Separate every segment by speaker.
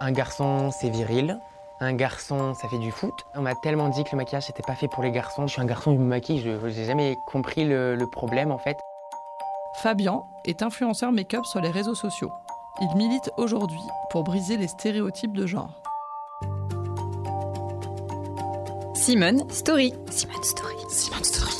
Speaker 1: Un garçon, c'est viril. Un garçon, ça fait du foot. On m'a tellement dit que le maquillage, c'était pas fait pour les garçons. Je suis un garçon, il me maquille, je n'ai jamais compris le, le problème en fait.
Speaker 2: Fabian est influenceur make-up sur les réseaux sociaux. Il milite aujourd'hui pour briser les stéréotypes de genre.
Speaker 3: Simone Story.
Speaker 4: Simone Story.
Speaker 3: Simone Story.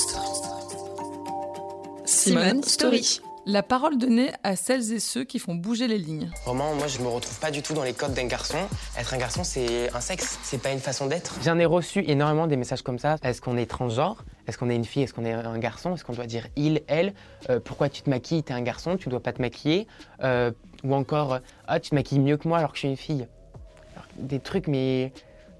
Speaker 4: Simone Story.
Speaker 2: La parole donnée à celles et ceux qui font bouger les lignes.
Speaker 1: Vraiment, moi, je me retrouve pas du tout dans les codes d'un garçon. Être un garçon, c'est un sexe, c'est pas une façon d'être. J'en ai reçu énormément des messages comme ça. Est-ce qu'on est transgenre? Est-ce qu'on est une fille? Est-ce qu'on est un garçon? Est-ce qu'on doit dire il, elle? Euh, Pourquoi tu te maquilles? T'es un garçon, tu dois pas te maquiller Euh, Ou encore, euh, ah, tu te maquilles mieux que moi alors que je suis une fille. Alors, des trucs, mais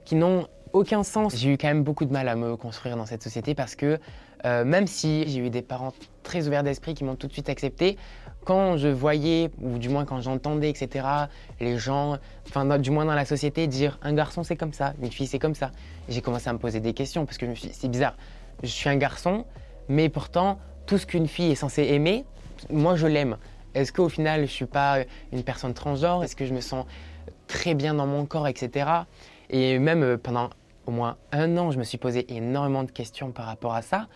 Speaker 1: qui n'ont aucun sens. J'ai eu quand même beaucoup de mal à me construire dans cette société parce que euh, même si j'ai eu des parents très ouverts d'esprit qui m'ont tout de suite accepté, quand je voyais, ou du moins quand j'entendais, etc., les gens, enfin du moins dans la société, dire un garçon c'est comme ça, une fille c'est comme ça, j'ai commencé à me poser des questions parce que je me suis dit, c'est bizarre, je suis un garçon, mais pourtant tout ce qu'une fille est censée aimer, moi je l'aime. Est-ce qu'au final je suis pas une personne transgenre? Est-ce que je me sens très bien dans mon corps, etc. Et même euh, pendant au moins un an, je me suis posé énormément de questions par rapport à ça,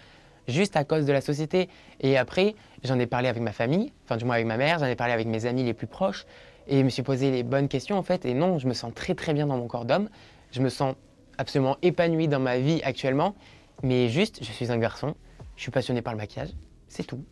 Speaker 1: juste à cause de la société. Et après, j'en ai parlé avec ma famille, enfin du moins avec ma mère, j'en ai parlé avec mes amis les plus proches, et je me suis posé les bonnes questions en fait. Et non, je me sens très très bien dans mon corps d'homme, je me sens absolument épanoui dans ma vie actuellement, mais juste, je suis un garçon, je suis passionné par le maquillage, c'est tout.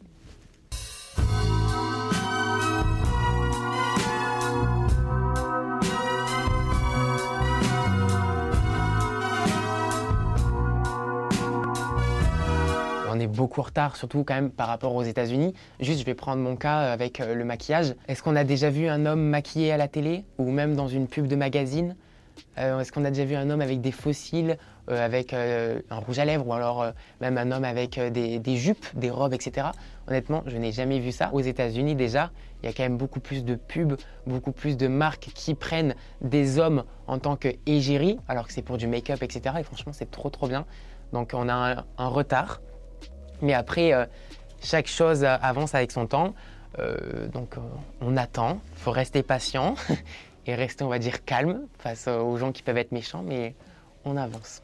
Speaker 1: Beaucoup en retard, surtout quand même par rapport aux États-Unis. Juste, je vais prendre mon cas avec euh, le maquillage. Est-ce qu'on a déjà vu un homme maquillé à la télé ou même dans une pub de magazine? Euh, Est-ce qu'on a déjà vu un homme avec des fossiles, euh, avec euh, un rouge à lèvres ou alors même un homme avec des, jupes, des robes, etc. Honnêtement, je n'ai jamais vu ça. Aux États-Unis, déjà, il y a quand même beaucoup plus de pubs, beaucoup plus de marques qui prennent des hommes en tant que égérie, alors que c'est pour du make-up, etc. Et franchement, c'est trop, trop bien. Donc, on a un retard. Mais après, euh, chaque chose avance avec son temps. Euh, donc, euh, on attend. Il faut rester patient et rester, on va dire, calme face aux gens qui peuvent être méchants, mais on avance.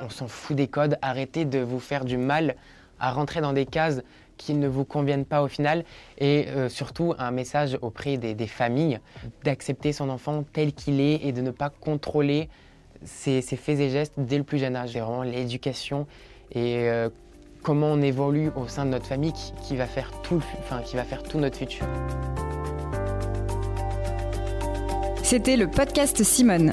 Speaker 1: On s'en fout des codes. Arrêtez de vous faire du mal à rentrer dans des cases qui ne vous conviennent pas au final. Et euh, surtout, un message auprès des, familles d'accepter son enfant tel qu'il est et de ne pas contrôler ses, faits et gestes dès le plus jeune âge. C'est vraiment l'éducation et euh, comment on évolue au sein de notre famille qui, va faire tout, enfin, qui va faire tout notre futur.
Speaker 3: C'était le podcast Simone.